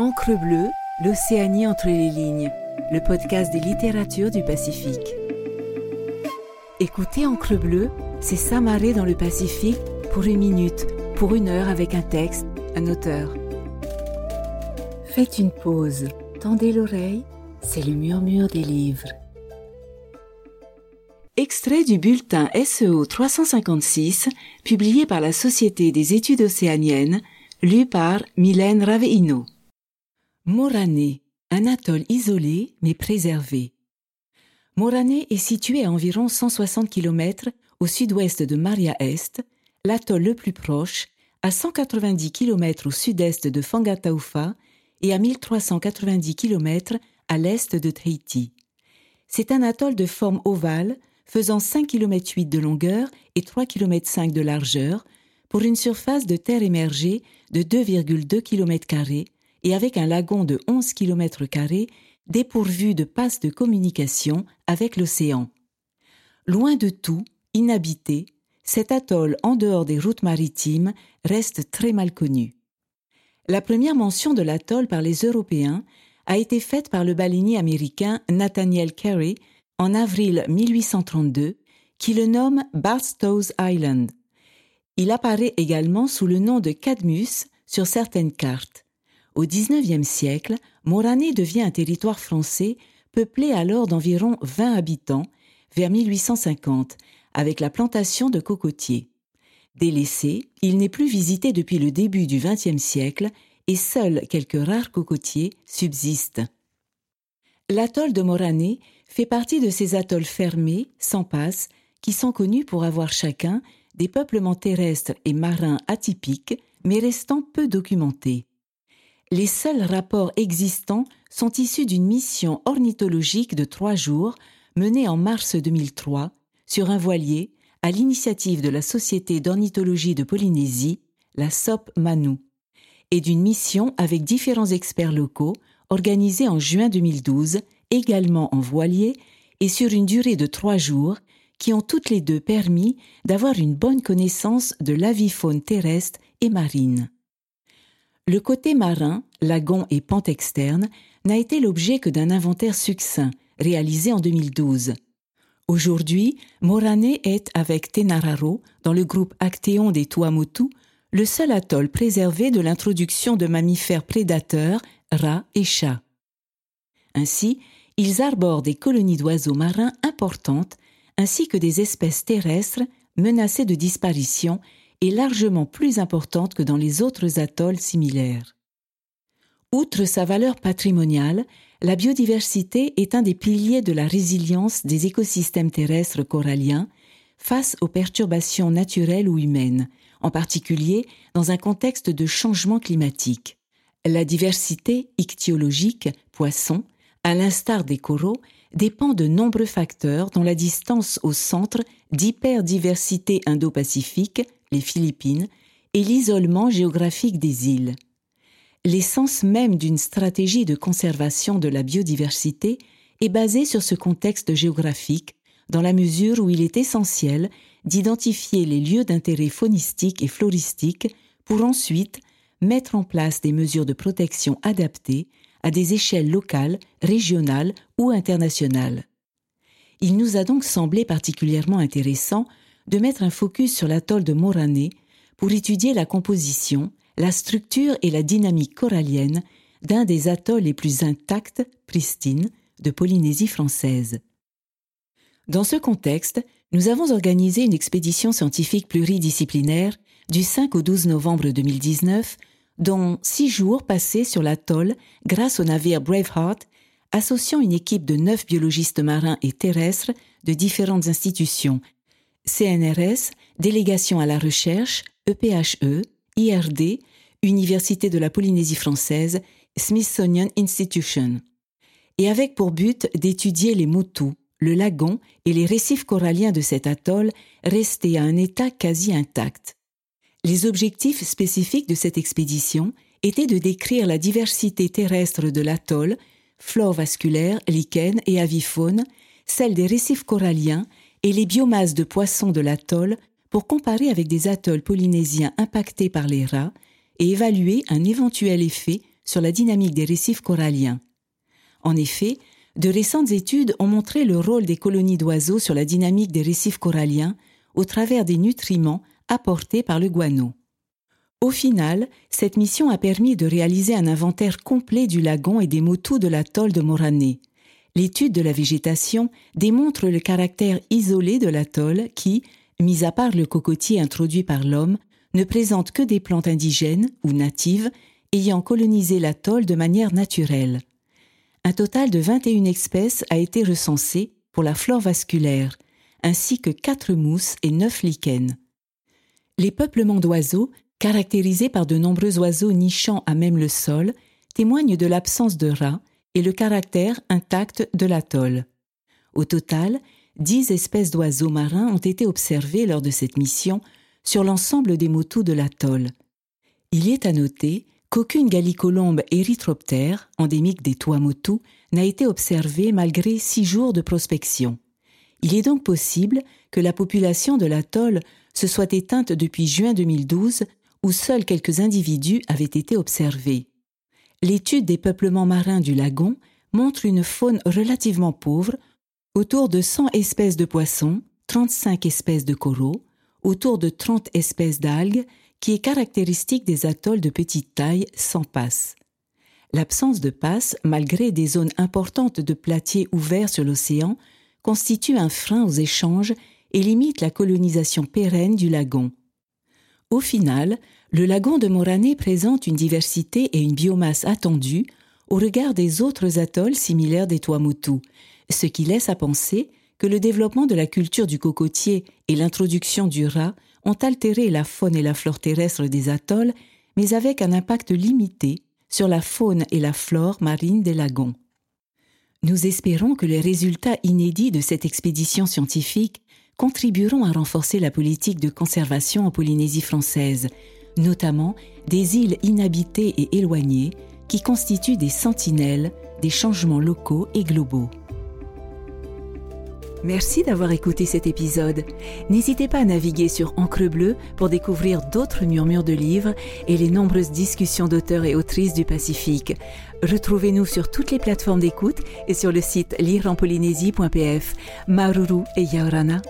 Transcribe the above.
Encre bleue, l'Océanie entre les lignes, le podcast des littératures du Pacifique. Écoutez Encre bleue, c'est s'amarrer dans le Pacifique pour une minute, pour une heure avec un texte, un auteur. Faites une pause, tendez l'oreille, c'est le murmure des livres. Extrait du bulletin SEO 356, publié par la Société des études océaniennes, lu par Mylène Raveino. Morané, un atoll isolé mais préservé. Morané est situé à environ 160 km au sud-ouest de Maria Est, l'atoll le plus proche, à 190 km au sud-est de Fangataufa et à 1390 km à l'est de Tahiti. C'est un atoll de forme ovale faisant 5 km 8 de longueur et 3 km de largeur pour une surface de terre émergée de 2,2 km et avec un lagon de 11 km dépourvu de passes de communication avec l'océan. Loin de tout, inhabité, cet atoll en dehors des routes maritimes reste très mal connu. La première mention de l'atoll par les Européens a été faite par le baleinier américain Nathaniel Carey en avril 1832, qui le nomme Barstow's Island. Il apparaît également sous le nom de Cadmus sur certaines cartes. Au XIXe siècle, Morané devient un territoire français peuplé alors d'environ 20 habitants vers 1850, avec la plantation de cocotiers. Délaissé, il n'est plus visité depuis le début du XXe siècle et seuls quelques rares cocotiers subsistent. L'atoll de Morané fait partie de ces atolls fermés, sans passe, qui sont connus pour avoir chacun des peuplements terrestres et marins atypiques, mais restant peu documentés les seuls rapports existants sont issus d'une mission ornithologique de trois jours menée en mars 2003 sur un voilier à l'initiative de la Société d'ornithologie de Polynésie, la SOP Manu, et d'une mission avec différents experts locaux organisée en juin 2012, également en voilier et sur une durée de trois jours, qui ont toutes les deux permis d'avoir une bonne connaissance de l'avifaune terrestre et marine. Le côté marin, lagon et pente externe n'a été l'objet que d'un inventaire succinct, réalisé en 2012. Aujourd'hui, Morané est, avec Tenararo, dans le groupe Actéon des Tuamotu, le seul atoll préservé de l'introduction de mammifères prédateurs, rats et chats. Ainsi, ils arborent des colonies d'oiseaux marins importantes, ainsi que des espèces terrestres menacées de disparition est largement plus importante que dans les autres atolls similaires. Outre sa valeur patrimoniale, la biodiversité est un des piliers de la résilience des écosystèmes terrestres coralliens face aux perturbations naturelles ou humaines, en particulier dans un contexte de changement climatique. La diversité ichthyologique, poissons, à l'instar des coraux, dépend de nombreux facteurs dont la distance au centre d'hyperdiversité indo-pacifique les Philippines, et l'isolement géographique des îles. L'essence même d'une stratégie de conservation de la biodiversité est basée sur ce contexte géographique, dans la mesure où il est essentiel d'identifier les lieux d'intérêt faunistique et floristique pour ensuite mettre en place des mesures de protection adaptées à des échelles locales, régionales ou internationales. Il nous a donc semblé particulièrement intéressant de mettre un focus sur l'atoll de Morané pour étudier la composition, la structure et la dynamique corallienne d'un des atolls les plus intacts, pristines, de Polynésie française. Dans ce contexte, nous avons organisé une expédition scientifique pluridisciplinaire du 5 au 12 novembre 2019, dont six jours passés sur l'atoll grâce au navire Braveheart, associant une équipe de neuf biologistes marins et terrestres de différentes institutions CNRS, Délégation à la recherche, EPHE, IRD, Université de la Polynésie française, Smithsonian Institution, et avec pour but d'étudier les moutous, le lagon et les récifs coralliens de cet atoll restés à un état quasi intact. Les objectifs spécifiques de cette expédition étaient de décrire la diversité terrestre de l'atoll, flore vasculaire, lichen et avifaune, celle des récifs coralliens et les biomasses de poissons de l'atoll pour comparer avec des atolls polynésiens impactés par les rats et évaluer un éventuel effet sur la dynamique des récifs coralliens. En effet, de récentes études ont montré le rôle des colonies d'oiseaux sur la dynamique des récifs coralliens au travers des nutriments apportés par le guano. Au final, cette mission a permis de réaliser un inventaire complet du lagon et des motus de l'atoll de Morané. L'étude de la végétation démontre le caractère isolé de l'atoll qui, mis à part le cocotier introduit par l'homme, ne présente que des plantes indigènes ou natives ayant colonisé l'atoll de manière naturelle. Un total de 21 espèces a été recensé pour la flore vasculaire, ainsi que quatre mousses et neuf lichens. Les peuplements d'oiseaux, caractérisés par de nombreux oiseaux nichant à même le sol, témoignent de l'absence de rats et le caractère intact de l'atoll. Au total, dix espèces d'oiseaux marins ont été observées lors de cette mission sur l'ensemble des motus de l'atoll. Il est à noter qu'aucune gallicolombe érythroptère, endémique des Tuamotu, n'a été observée malgré six jours de prospection. Il est donc possible que la population de l'atoll se soit éteinte depuis juin 2012, où seuls quelques individus avaient été observés. L'étude des peuplements marins du lagon montre une faune relativement pauvre, autour de 100 espèces de poissons, 35 espèces de coraux, autour de 30 espèces d'algues, qui est caractéristique des atolls de petite taille sans passe. L'absence de passe, malgré des zones importantes de platiers ouverts sur l'océan, constitue un frein aux échanges et limite la colonisation pérenne du lagon. Au final, le lagon de Morané présente une diversité et une biomasse attendues au regard des autres atolls similaires des Tuamotu, ce qui laisse à penser que le développement de la culture du cocotier et l'introduction du rat ont altéré la faune et la flore terrestre des atolls, mais avec un impact limité sur la faune et la flore marine des lagons. Nous espérons que les résultats inédits de cette expédition scientifique contribueront à renforcer la politique de conservation en Polynésie française, notamment des îles inhabitées et éloignées qui constituent des sentinelles des changements locaux et globaux. Merci d'avoir écouté cet épisode. N'hésitez pas à naviguer sur Encre Bleue pour découvrir d'autres murmures de livres et les nombreuses discussions d'auteurs et autrices du Pacifique. Retrouvez-nous sur toutes les plateformes d'écoute et sur le site lireenpolynésie.pf. Maruru et Yaorana.